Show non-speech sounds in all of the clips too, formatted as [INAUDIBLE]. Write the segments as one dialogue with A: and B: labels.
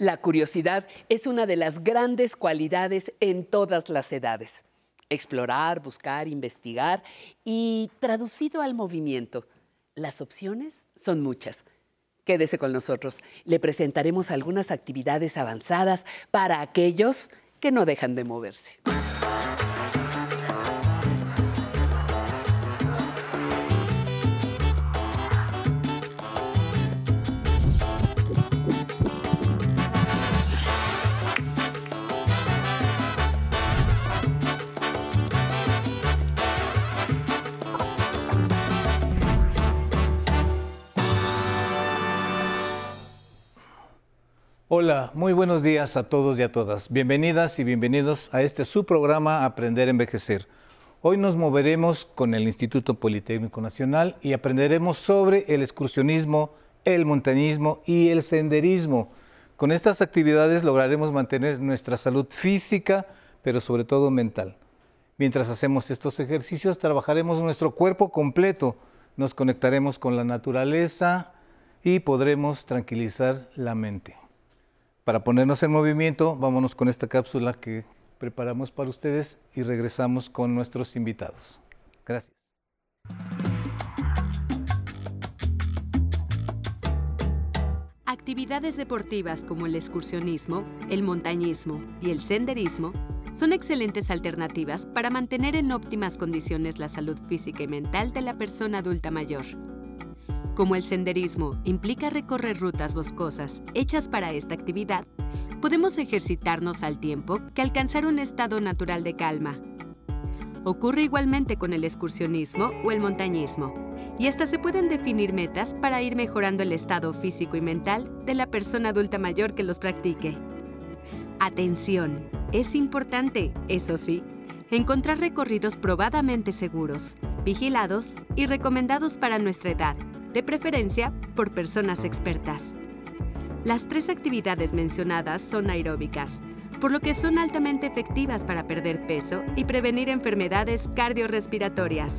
A: La curiosidad es una de las grandes cualidades en todas las edades. Explorar, buscar, investigar y traducido al movimiento. Las opciones son muchas. Quédese con nosotros. Le presentaremos algunas actividades avanzadas para aquellos que no dejan de moverse.
B: Hola, muy buenos días a todos y a todas. Bienvenidas y bienvenidos a este su programa Aprender a Envejecer. Hoy nos moveremos con el Instituto Politécnico Nacional y aprenderemos sobre el excursionismo, el montañismo y el senderismo. Con estas actividades lograremos mantener nuestra salud física, pero sobre todo mental. Mientras hacemos estos ejercicios, trabajaremos nuestro cuerpo completo, nos conectaremos con la naturaleza y podremos tranquilizar la mente. Para ponernos en movimiento, vámonos con esta cápsula que preparamos para ustedes y regresamos con nuestros invitados. Gracias.
C: Actividades deportivas como el excursionismo, el montañismo y el senderismo son excelentes alternativas para mantener en óptimas condiciones la salud física y mental de la persona adulta mayor. Como el senderismo implica recorrer rutas boscosas hechas para esta actividad, podemos ejercitarnos al tiempo que alcanzar un estado natural de calma. Ocurre igualmente con el excursionismo o el montañismo, y hasta se pueden definir metas para ir mejorando el estado físico y mental de la persona adulta mayor que los practique. Atención, es importante, eso sí, encontrar recorridos probadamente seguros, vigilados y recomendados para nuestra edad de preferencia por personas expertas. Las tres actividades mencionadas son aeróbicas, por lo que son altamente efectivas para perder peso y prevenir enfermedades cardiorrespiratorias.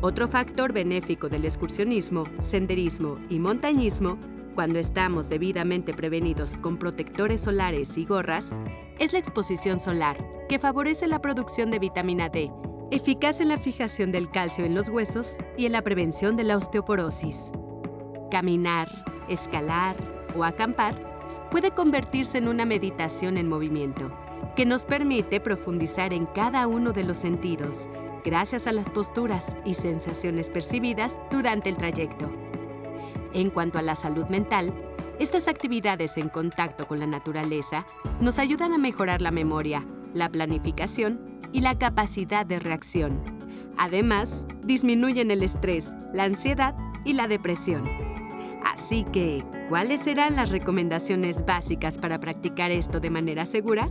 C: Otro factor benéfico del excursionismo, senderismo y montañismo, cuando estamos debidamente prevenidos con protectores solares y gorras, es la exposición solar, que favorece la producción de vitamina D eficaz en la fijación del calcio en los huesos y en la prevención de la osteoporosis. Caminar, escalar o acampar puede convertirse en una meditación en movimiento, que nos permite profundizar en cada uno de los sentidos, gracias a las posturas y sensaciones percibidas durante el trayecto. En cuanto a la salud mental, estas actividades en contacto con la naturaleza nos ayudan a mejorar la memoria, la planificación y la capacidad de reacción. Además, disminuyen el estrés, la ansiedad y la depresión. Así que, ¿cuáles serán las recomendaciones básicas para practicar esto de manera segura?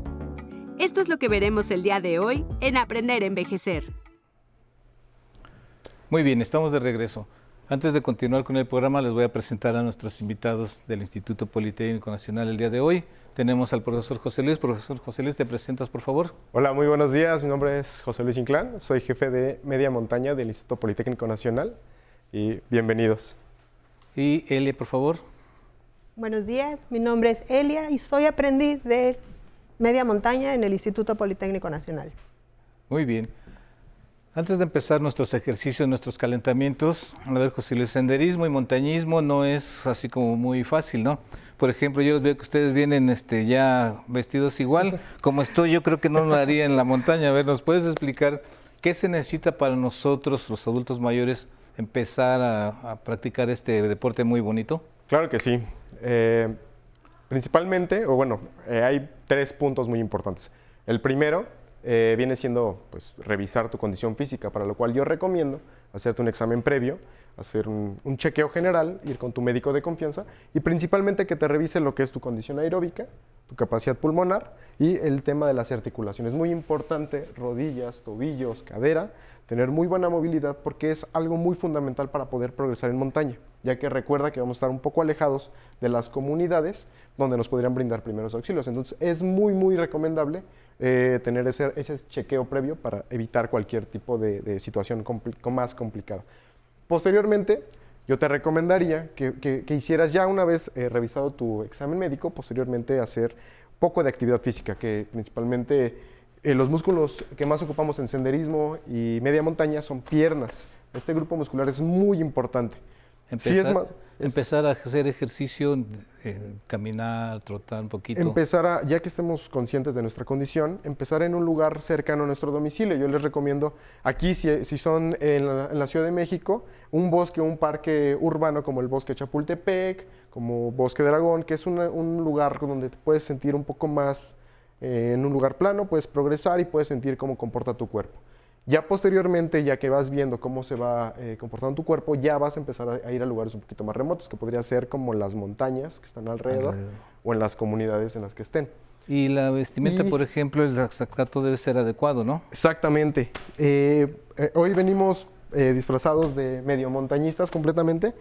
C: Esto es lo que veremos el día de hoy en Aprender a Envejecer.
B: Muy bien, estamos de regreso. Antes de continuar con el programa, les voy a presentar a nuestros invitados del Instituto Politécnico Nacional el día de hoy. Tenemos al profesor José Luis. Profesor José Luis, ¿te presentas, por favor?
D: Hola, muy buenos días. Mi nombre es José Luis Inclán. Soy jefe de Media Montaña del Instituto Politécnico Nacional. Y bienvenidos.
B: Y Elia, por favor.
E: Buenos días. Mi nombre es Elia y soy aprendiz de Media Montaña en el Instituto Politécnico Nacional.
B: Muy bien. Antes de empezar nuestros ejercicios, nuestros calentamientos, a ver, José Luis, senderismo y montañismo no es así como muy fácil, ¿no? Por ejemplo, yo veo que ustedes vienen este, ya vestidos igual. Como estoy, yo creo que no lo haría en la montaña. A ver, ¿nos puedes explicar qué se necesita para nosotros, los adultos mayores, empezar a, practicar este deporte muy bonito?
D: Claro que sí. Eh, principalmente, o bueno, eh, hay tres puntos muy importantes. El primero eh, viene siendo pues, revisar tu condición física, para lo cual yo recomiendo hacerte un examen previo, hacer un, chequeo general, ir con tu médico de confianza y principalmente que te revise lo que es tu condición aeróbica, tu capacidad pulmonar y el tema de las articulaciones. Muy importante, rodillas, tobillos, cadera, tener muy buena movilidad porque es algo muy fundamental para poder progresar en montaña, ya que recuerda que vamos a estar un poco alejados de las comunidades donde nos podrían brindar primeros auxilios. Entonces es muy, muy recomendable eh, tener ese, chequeo previo para evitar cualquier tipo de, situación más complicada. Posteriormente, yo te recomendaría que, hicieras ya una vez eh, revisado tu examen médico, posteriormente hacer poco de actividad física, que principalmente eh, los músculos que más ocupamos en senderismo y media montaña son piernas. Este grupo muscular es muy importante. Sí, es
B: Empezar,
D: ma- es-
B: empezar a hacer ejercicio, eh, caminar, trotar un poquito.
D: Empezar a, ya que estemos conscientes de nuestra condición, empezar en un lugar cercano a nuestro domicilio. Yo les recomiendo, aquí si, si son en la, en la Ciudad de México, un bosque, un parque urbano como el bosque Chapultepec, como Bosque de Aragón, que es una- un lugar donde te puedes sentir un poco más eh, en un lugar plano, puedes progresar y puedes sentir cómo comporta tu cuerpo. Ya posteriormente, ya que vas viendo cómo se va eh, comportando tu cuerpo, ya vas a empezar a, ir a lugares un poquito más remotos, que podría ser como las montañas que están alrededor,
B: Alrededor.
D: o en las comunidades en las que estén.
B: Y la vestimenta,
D: Y-
B: por ejemplo, el sacato debe ser adecuado, ¿no?
D: Exactamente. Eh, eh, hoy venimos disfrazados de medio montañistas completamente.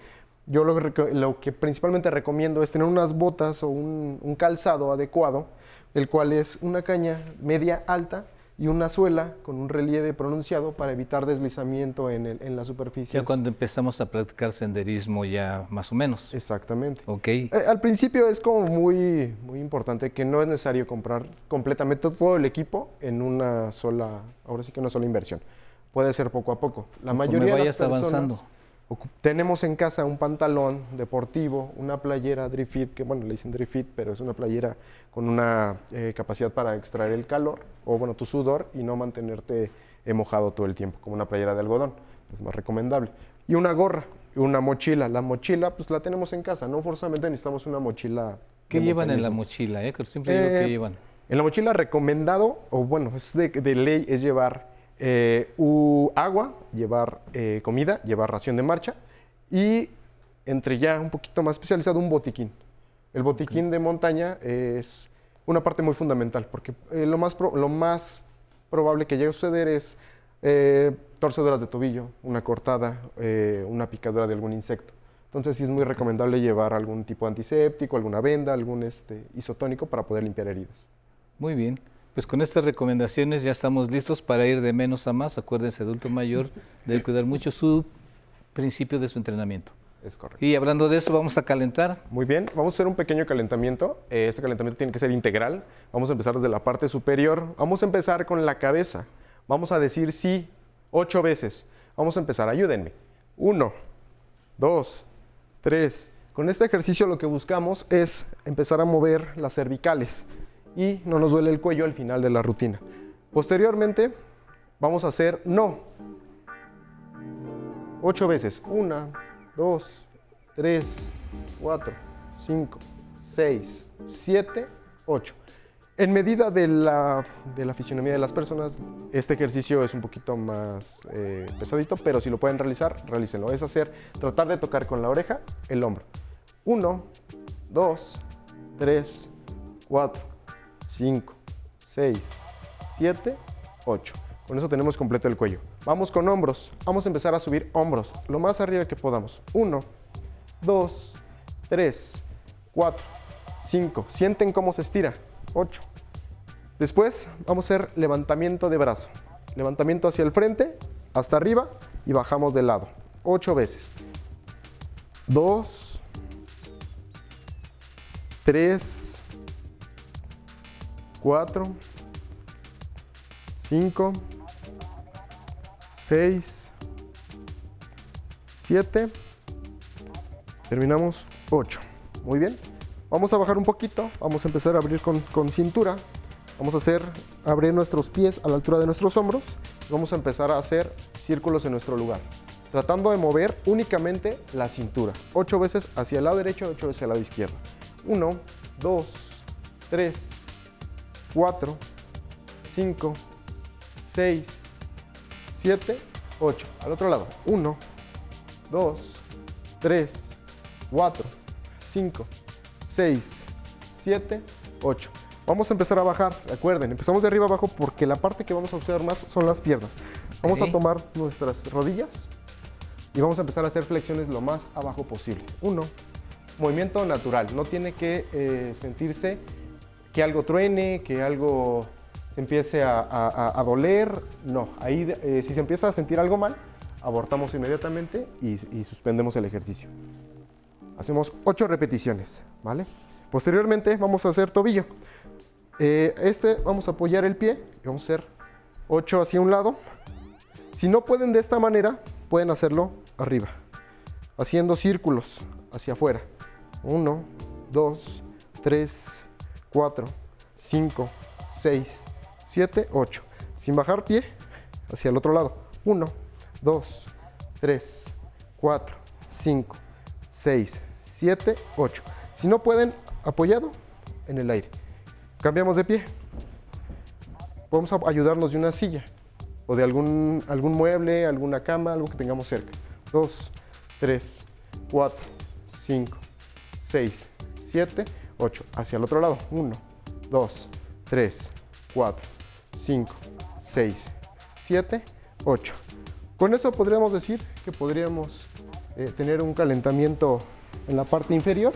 D: Yo lo, que reco- lo que principalmente recomiendo es tener unas botas o un, un calzado adecuado, el cual es una caña media alta y una suela con un relieve pronunciado para evitar deslizamiento en, el- en la superficie.
B: Ya cuando empezamos a practicar senderismo ya más o menos.
D: Exactamente.
B: Ok.
D: Eh, al principio es como muy, muy importante que no es necesario comprar completamente todo el equipo en una sola, ahora sí que una sola inversión. Puede ser poco a poco. La mayoría de las
B: vayas
D: personas
B: avanzando.
D: Tenemos en casa un pantalón deportivo, una playera Drift Fit, que bueno, le dicen Drift Fit, pero es una playera con una eh, capacidad para extraer el calor, o bueno, tu sudor, y no mantenerte mojado todo el tiempo, como una playera de algodón. Es más recomendable. Y una gorra, y una mochila. La mochila, pues la tenemos en casa, no forzosamente necesitamos una mochila.
B: ¿Qué llevan en la mochila? Eh? Siempre digo
D: Eh,
B: que llevan.
D: En la mochila recomendado, o bueno, es de, de ley, es llevar eh, u- agua, llevar eh, comida, llevar ración de marcha y entre ya un poquito más especializado, un botiquín. El botiquín de montaña es una parte muy fundamental porque eh, lo, más lo más probable que llegue a suceder es torceduras de tobillo, una cortada, una picadura de algún insecto. Entonces sí es muy recomendable llevar algún tipo de antiséptico, alguna venda, algún este, isotónico para poder limpiar heridas.
B: Muy bien. Pues con estas recomendaciones ya estamos listos para ir de menos a más. Acuérdense, adulto mayor debe cuidar mucho su principio de su entrenamiento.
D: Es correcto.
B: Y hablando de eso, vamos a calentar.
D: Muy bien, vamos a hacer un pequeño calentamiento. Eh, Este calentamiento tiene que ser integral. Vamos a empezar desde la parte superior. Vamos a empezar con la cabeza. Vamos a decir sí ocho veces. Vamos a empezar, ayúdenme. Uno, dos, tres. Con este ejercicio lo que buscamos es empezar a mover las cervicales y no nos duele el cuello al final de la rutina. Posteriormente, vamos a hacer no. Ocho veces. Una, dos, tres, cuatro, cinco, seis, siete, ocho. En medida de la, de la fisionomía de las personas, este ejercicio es un poquito más eh, pesadito, pero si lo pueden realizar, realícenlo. Es hacer, tratar de tocar con la oreja el hombro. Uno, dos, tres, cuatro, cinco, seis, siete, ocho. Con eso tenemos completo el cuello. Vamos con hombros. Vamos a empezar a subir hombros lo más arriba que podamos. Uno, dos, tres, cuatro, cinco. Sienten cómo se estira. Ocho. Después vamos a hacer levantamiento de brazo. Levantamiento hacia el frente, hasta arriba y bajamos de lado. Ocho veces. Dos, tres, cuatro, cinco, seis, siete. Terminamos ocho. Muy bien. Vamos a bajar un poquito. Vamos a empezar a abrir con, con cintura. Vamos a hacer abrir nuestros pies a la altura de nuestros hombros. Vamos a empezar a hacer círculos en nuestro lugar. Tratando de mover únicamente la cintura. Ocho veces hacia el lado derecho, ocho veces al lado izquierdo. Uno, dos, tres, cuatro, cinco, seis, siete, ocho. Al otro lado. Uno, dos, tres, 4, 5, 6, 7, 8. Vamos a empezar a bajar, recuerden, empezamos de arriba abajo porque la parte que vamos a usar más son las piernas. Vamos
B: Ok.
D: a tomar nuestras rodillas y vamos a empezar a hacer flexiones lo más abajo posible. Uno, movimiento natural, no tiene que eh, sentirse que algo truene, que algo se empiece a, doler, no, ahí eh, si se empieza a sentir algo mal, abortamos inmediatamente y, y suspendemos el ejercicio. Hacemos 8 repeticiones, ¿vale? Posteriormente vamos a hacer tobillo. Eh, este vamos a apoyar el pie y vamos a hacer 8 hacia un lado. Si no pueden de esta manera, pueden hacerlo arriba, haciendo círculos hacia afuera. 1, 2, 3, 4, 5, 6, 7, 8. Sin bajar pie, hacia el otro lado. 1, 2, 3, 4, 5, 6, 7, 8. Si no pueden, apoyado en el aire. Cambiamos de pie. Vamos a ayudarnos de una silla o de algún, algún mueble, alguna cama, algo que tengamos cerca. 2, 3, 4, 5, 6, 7, 8. Hacia el otro lado. 1, 2, 3, 4, 5, 6, 7, 8. Con eso podríamos decir que podríamos eh, tener un calentamiento en la parte inferior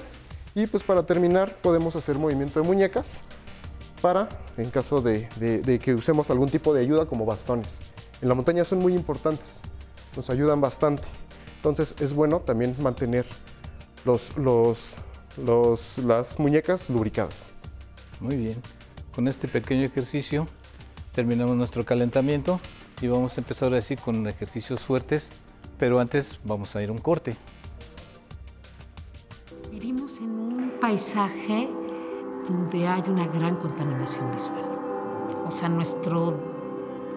D: y pues para terminar podemos hacer movimiento de muñecas para, en caso de, de- de que usemos algún tipo de ayuda como bastones. En la montaña son muy importantes, nos ayudan bastante. Entonces es bueno también mantener los, los, los- las muñecas lubricadas.
B: Muy bien. Con este pequeño ejercicio terminamos nuestro calentamiento y vamos a empezar ahora sí con ejercicios fuertes, pero antes vamos a ir a un corte.
F: Vivimos en un paisaje donde hay una gran contaminación visual. O sea, nuestro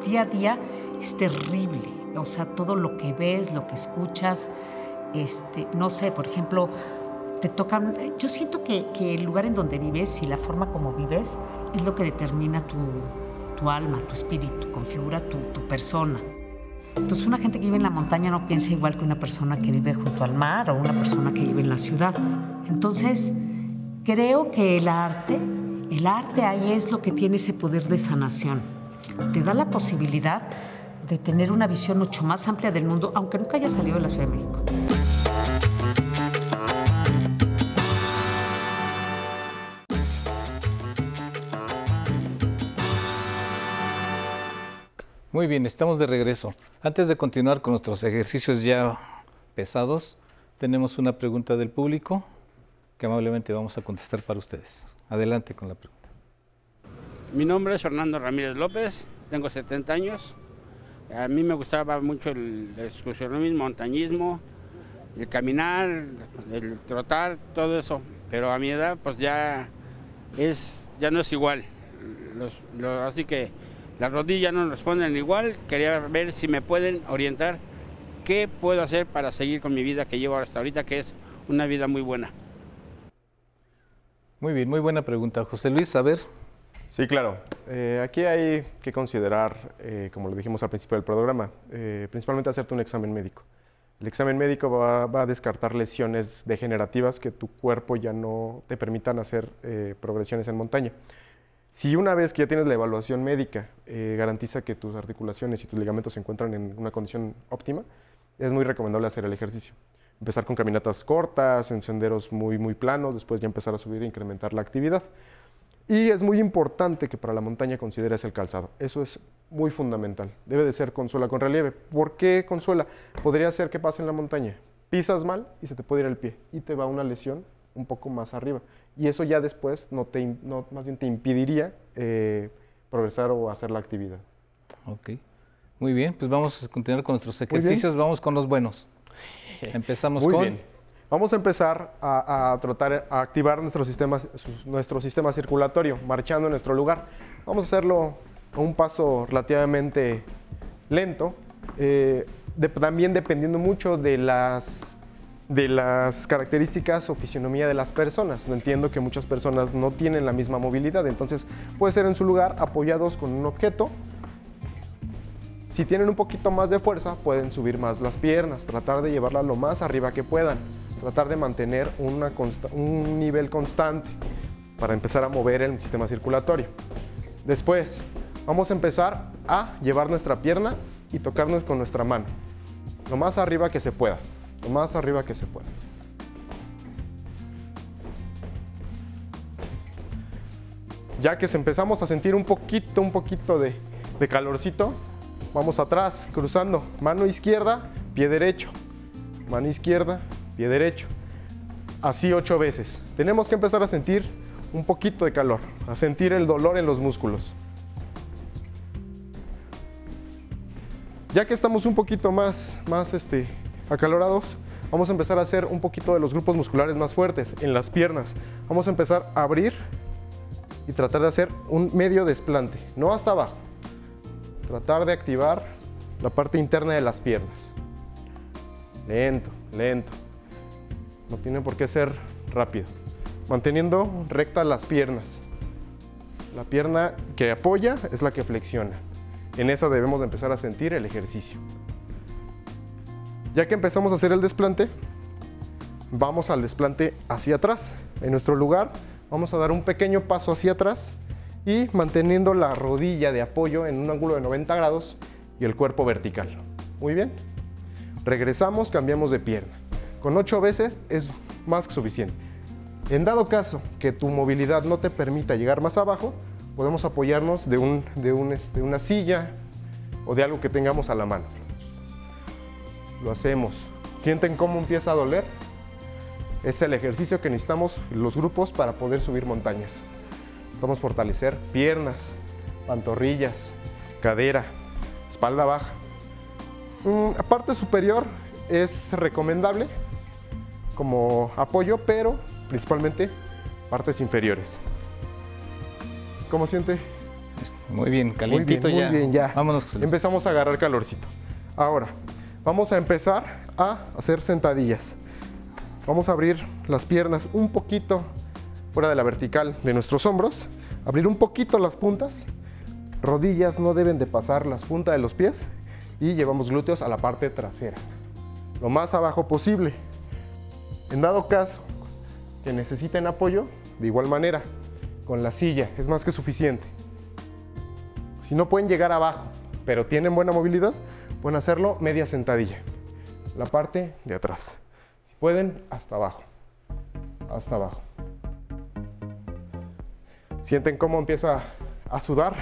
F: día a día es terrible. O sea, todo lo que ves, lo que escuchas, este, no sé, por ejemplo, te tocan... Yo siento que, que el lugar en donde vives y la forma como vives es lo que determina tu, tu alma, tu espíritu, configura tu, tu persona. Entonces una gente que vive en la montaña no piensa igual que una persona que vive junto al mar o una persona que vive en la ciudad. Entonces creo que el arte, el arte ahí es lo que tiene ese poder de sanación. Te da la posibilidad de tener una visión mucho más amplia del mundo, aunque nunca haya salido de la Ciudad de México.
B: Muy bien, estamos de regreso. Antes de continuar con nuestros ejercicios ya pesados, tenemos una pregunta del público que amablemente vamos a contestar para ustedes. Adelante con la pregunta.
G: Mi nombre es Fernando Ramírez López, tengo 70 años. A mí me gustaba mucho el excursionismo, montañismo, el caminar, el trotar, todo eso. Pero a mi edad, pues ya es, ya no es igual. Así que las rodillas no responden igual. Quería ver si me pueden orientar qué puedo hacer para seguir con mi vida que llevo hasta ahorita, que es una vida muy buena.
B: Muy bien, muy buena pregunta. José Luis, a ver.
D: Sí, claro. Eh, aquí hay que considerar, eh, como lo dijimos al principio del programa, eh, principalmente hacerte un examen médico. El examen médico va, va a descartar lesiones degenerativas que tu cuerpo ya no te permitan hacer eh, progresiones en montaña. Si una vez que ya tienes la evaluación médica eh, garantiza que tus articulaciones y tus ligamentos se encuentran en una condición óptima, es muy recomendable hacer el ejercicio. Empezar con caminatas cortas, en senderos muy, muy planos, después ya empezar a subir e incrementar la actividad. Y es muy importante que para la montaña consideres el calzado. Eso es muy fundamental. Debe de ser con suela con relieve. ¿Por qué con suela? Podría ser que pase en la montaña. Pisas mal y se te puede ir el pie y te va una lesión un poco más arriba. Y eso ya después no te, no, más bien te impediría eh, progresar o hacer la actividad.
B: Ok. Muy bien, pues vamos a continuar con nuestros ejercicios. Vamos con los buenos. [LAUGHS] Empezamos
D: Muy
B: con...
D: bien. Vamos a empezar a, a tratar, a activar nuestro sistema, nuestro sistema circulatorio, marchando en nuestro lugar. Vamos a hacerlo a un paso relativamente lento, eh, de- también dependiendo mucho de las, de las características o fisionomía de las personas. Entiendo que muchas personas no tienen la misma movilidad, entonces puede ser en su lugar apoyados con un objeto si tienen un poquito más de fuerza, pueden subir más las piernas, tratar de llevarla lo más arriba que puedan, tratar de mantener un nivel constante para empezar a mover el sistema circulatorio. Después, vamos a empezar a llevar nuestra pierna y tocarnos con nuestra mano, lo más arriba que se pueda, lo más arriba que se pueda. Ya que empezamos a sentir un poquito, un poquito de, de calorcito, vamos atrás, cruzando, mano izquierda, pie derecho, mano izquierda, pie derecho. Así ocho veces. Tenemos que empezar a sentir un poquito de calor, a sentir el dolor en los músculos. Ya que estamos un poquito más, más este, acalorados, vamos a empezar a hacer un poquito de los grupos musculares más fuertes en las piernas. Vamos a empezar a abrir y tratar de hacer un medio desplante, no hasta abajo. Tratar de activar la parte interna de las piernas. Lento, lento. No tiene por qué ser rápido. Manteniendo rectas las piernas. La pierna que apoya es la que flexiona. En esa debemos de empezar a sentir el ejercicio. Ya que empezamos a hacer el desplante, vamos al desplante hacia atrás. En nuestro lugar vamos a dar un pequeño paso hacia atrás y manteniendo la rodilla de apoyo en un ángulo de 90 grados y el cuerpo vertical. Muy bien. Regresamos, cambiamos de pierna. Con 8 veces es más que suficiente. En dado caso que tu movilidad no te permita llegar más abajo, podemos apoyarnos de, de un, este, una silla o de algo que tengamos a la mano. Lo hacemos. ¿Sienten cómo empieza a doler? Es el ejercicio que necesitamos los grupos para poder subir montañas. Necesitamos fortalecer piernas, pantorrillas, cadera, espalda baja. Mm, parte superior es recomendable como apoyo, pero principalmente partes inferiores. ¿Cómo siente?
B: Muy bien, calientito
D: muy bien,
B: ya.
D: Muy bien, ya.
B: Vámonos.
D: Empezamos a agarrar calorcito. Ahora, vamos a empezar a hacer sentadillas. Vamos a abrir las piernas un poquito fuera de la vertical de nuestros hombros. Abrir un poquito las puntas. Rodillas no deben de pasar las puntas de los pies. Y llevamos glúteos a la parte trasera. Lo más abajo posible. En dado caso que necesiten apoyo, de igual manera, con la silla es más que suficiente. Si no pueden llegar abajo, pero tienen buena movilidad, pueden hacerlo media sentadilla. La parte de atrás. Si pueden, hasta abajo. Hasta abajo. Sienten cómo empieza a sudar.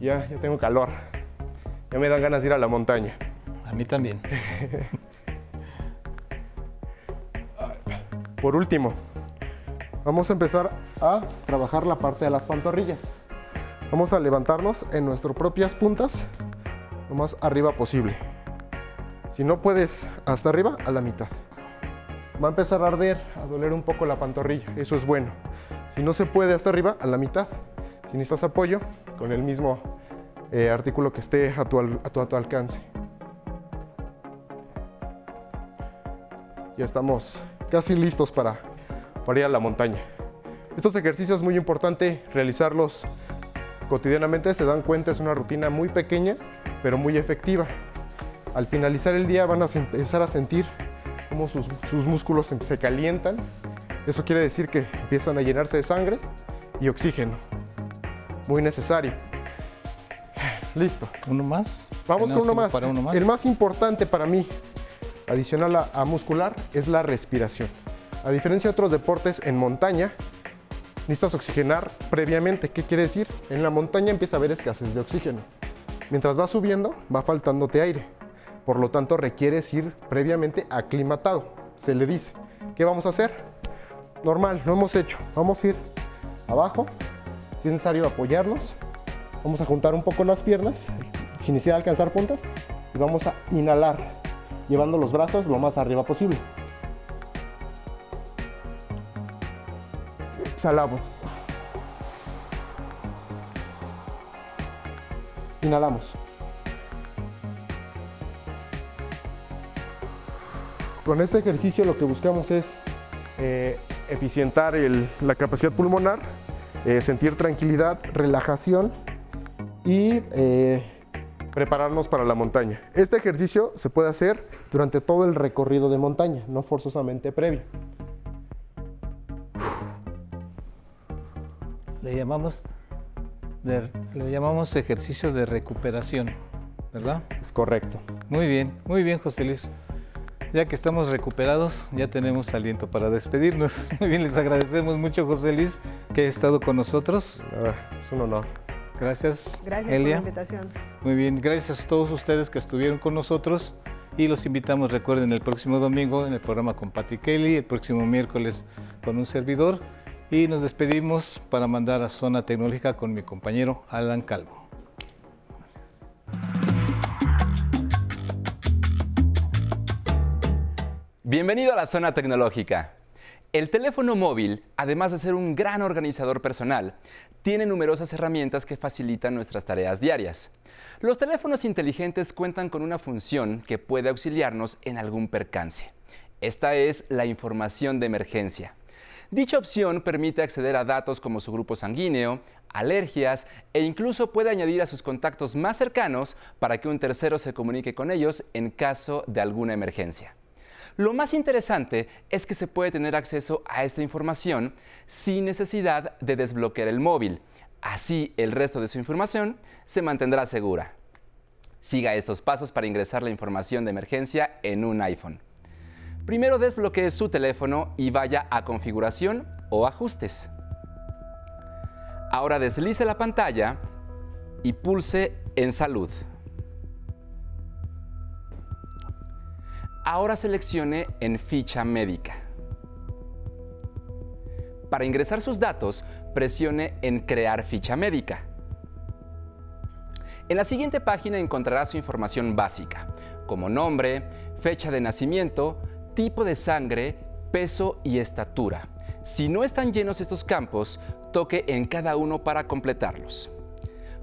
D: Ya, ya tengo calor. Ya me dan ganas de ir a la montaña.
B: A mí también. [LAUGHS]
D: Por último, vamos a empezar a trabajar la parte de las pantorrillas. Vamos a levantarnos en nuestras propias puntas lo más arriba posible. Si no puedes hasta arriba, a la mitad. Va a empezar a arder, a doler un poco la pantorrilla, eso es bueno. Si no se puede hasta arriba, a la mitad. Si necesitas apoyo, con el mismo eh, artículo que esté a tu, a tu alcance. Ya estamos casi listos para, para ir a la montaña. Estos ejercicios es muy importante realizarlos cotidianamente, se dan cuenta, es una rutina muy pequeña, pero muy efectiva. Al finalizar el día van a empezar a sentir cómo sus, sus músculos se, se calientan. Eso quiere decir que empiezan a llenarse de sangre y oxígeno. Muy necesario. Listo.
B: ¿Uno más?
D: Vamos con
B: ¿Tenemos
D: uno
B: tiempo
D: más.
B: Para uno más.
D: El más importante para mí, adicional a, a muscular, es la respiración. A diferencia de otros deportes en montaña, necesitas oxigenar previamente. ¿Qué quiere decir? En la montaña empieza a haber escasez de oxígeno. Mientras vas subiendo, va faltándote aire. Por lo tanto, requieres ir previamente aclimatado. Se le dice. ¿Qué vamos a hacer? Normal, lo hemos hecho. Vamos a ir abajo. Si es necesario apoyarnos, Vamos a juntar un poco las piernas sin necesidad de alcanzar puntas y vamos a inhalar llevando los brazos lo más arriba posible. Exhalamos. Inhalamos. Con este ejercicio lo que buscamos es eh, eficientar el- la capacidad pulmonar, eh, sentir tranquilidad, relajación y eh, prepararnos para la montaña. Este ejercicio se puede hacer durante todo el recorrido de montaña, no forzosamente previo.
B: Le llamamos, de- le llamamos ejercicio de recuperación, ¿verdad?
D: Es correcto.
B: Muy bien, muy bien, José Luis. Ya que estamos recuperados, ya tenemos aliento para despedirnos. [LAUGHS] Muy bien, les agradecemos mucho, José Luis, que ha estado con nosotros.
D: Ah, es un honor.
B: Gracias,
E: Gracias
B: Elia.
E: por la invitación.
B: Muy bien, gracias a todos ustedes que estuvieron con nosotros Y los invitamos, recuerden, el próximo domingo en el programa con Patty Kelly, el próximo miércoles con un servidor. Y nos despedimos para mandar a Zona Tecnológica con mi compañero Alan Calvo.
H: Bienvenido a la Zona Tecnológica. El teléfono móvil, además de ser un gran organizador personal, tiene numerosas herramientas que facilitan nuestras tareas diarias. Los teléfonos inteligentes cuentan con una función que puede auxiliarnos en algún percance. Esta es la información de emergencia. Dicha opción permite acceder a datos como su grupo sanguíneo, alergias e incluso puede añadir a sus contactos más cercanos para que un tercero se comunique con ellos en caso de alguna emergencia. Lo más interesante es que se puede tener acceso a esta información sin necesidad de desbloquear el móvil. Así el resto de su información se mantendrá segura. Siga estos pasos para ingresar la información de emergencia en un iPhone. Primero desbloquee su teléfono y vaya a configuración o ajustes. Ahora deslice la pantalla y pulse en salud. Ahora seleccione en ficha médica. Para ingresar sus datos, presione en crear ficha médica. En la siguiente página encontrará su información básica, como nombre, fecha de nacimiento, tipo de sangre, peso y estatura. Si no están llenos estos campos, toque en cada uno para completarlos.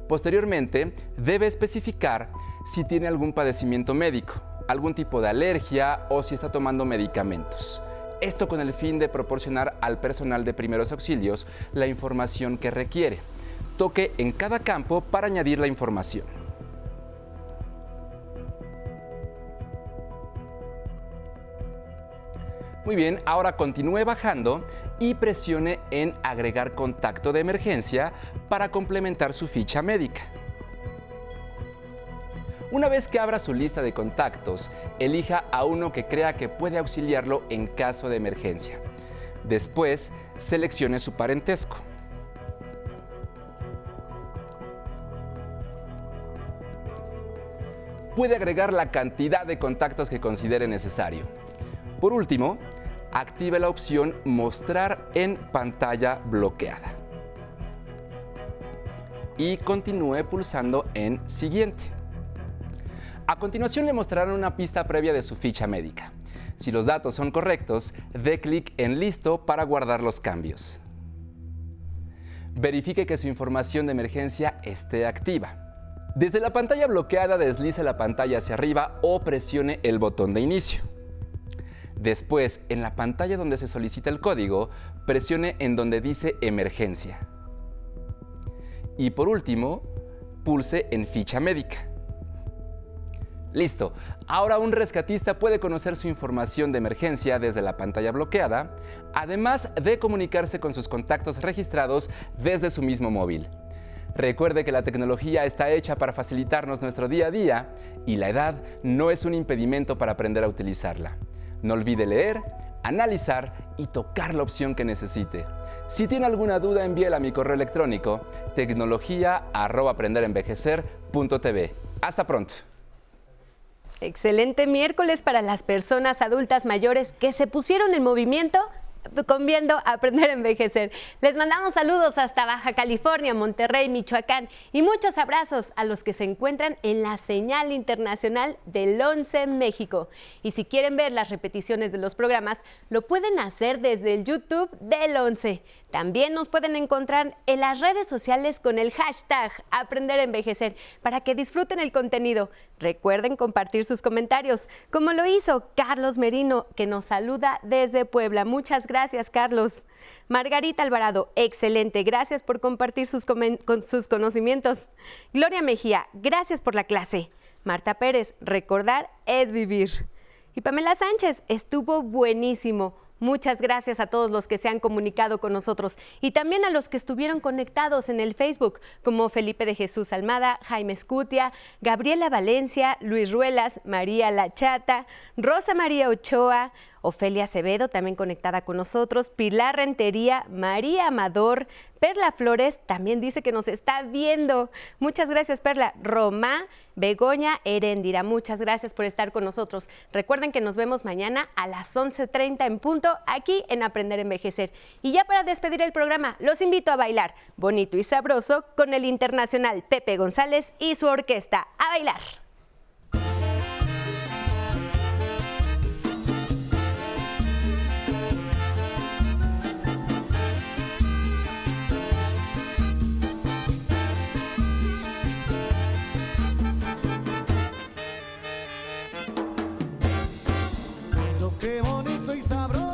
H: Posteriormente, debe especificar si tiene algún padecimiento médico, algún tipo de alergia o si está tomando medicamentos. Esto con el fin de proporcionar al personal de primeros auxilios la información que requiere. Toque en cada campo para añadir la información. Muy bien, ahora continúe bajando y presione en agregar contacto de emergencia para complementar su ficha médica. Una vez que abra su lista de contactos, elija a uno que crea que puede auxiliarlo en caso de emergencia. Después, seleccione su parentesco. Puede agregar la cantidad de contactos que considere necesario. Por último, active la opción Mostrar en pantalla bloqueada. Y continúe pulsando en Siguiente. A continuación le mostrarán una pista previa de su ficha médica. Si los datos son correctos, dé clic en Listo para guardar los cambios. Verifique que su información de emergencia esté activa. Desde la pantalla bloqueada deslice la pantalla hacia arriba o presione el botón de inicio. Después, en la pantalla donde se solicita el código, presione en donde dice emergencia. Y por último, pulse en ficha médica. Listo. Ahora un rescatista puede conocer su información de emergencia desde la pantalla bloqueada, además de comunicarse con sus contactos registrados desde su mismo móvil. Recuerde que la tecnología está hecha para facilitarnos nuestro día a día y la edad no es un impedimento para aprender a utilizarla. No olvide leer, analizar y tocar la opción que necesite. Si tiene alguna duda, envíela a mi correo electrónico tecnología@aprenderenvejecer.tv. Hasta pronto.
C: Excelente miércoles para las personas adultas mayores que se pusieron en movimiento conviendo aprender a envejecer. Les mandamos saludos hasta Baja California, Monterrey, Michoacán y muchos abrazos a los que se encuentran en la señal internacional del 11 México. Y si quieren ver las repeticiones de los programas, lo pueden hacer desde el YouTube del 11. También nos pueden encontrar en las redes sociales con el hashtag Aprender a Envejecer para que disfruten el contenido. Recuerden compartir sus comentarios, como lo hizo Carlos Merino, que nos saluda desde Puebla. Muchas gracias, Carlos. Margarita Alvarado, excelente. Gracias por compartir sus, sus conocimientos. Gloria Mejía, gracias por la clase. Marta Pérez, recordar es vivir. Y Pamela Sánchez, estuvo buenísimo. Muchas gracias a todos los que se han comunicado con nosotros y también a los que estuvieron conectados en el Facebook, como Felipe de Jesús Almada, Jaime Escutia, Gabriela Valencia, Luis Ruelas, María La Chata, Rosa María Ochoa, Ofelia Acevedo, también conectada con nosotros, Pilar Rentería, María Amador, Perla Flores también dice que nos está viendo. Muchas gracias, Perla. Roma, Begoña Herendira, muchas gracias por estar con nosotros. Recuerden que nos vemos mañana a las 11.30 en punto aquí en Aprender a Envejecer. Y ya para despedir el programa, los invito a bailar bonito y sabroso con el internacional Pepe González y su orquesta. ¡A bailar!
I: Sabroso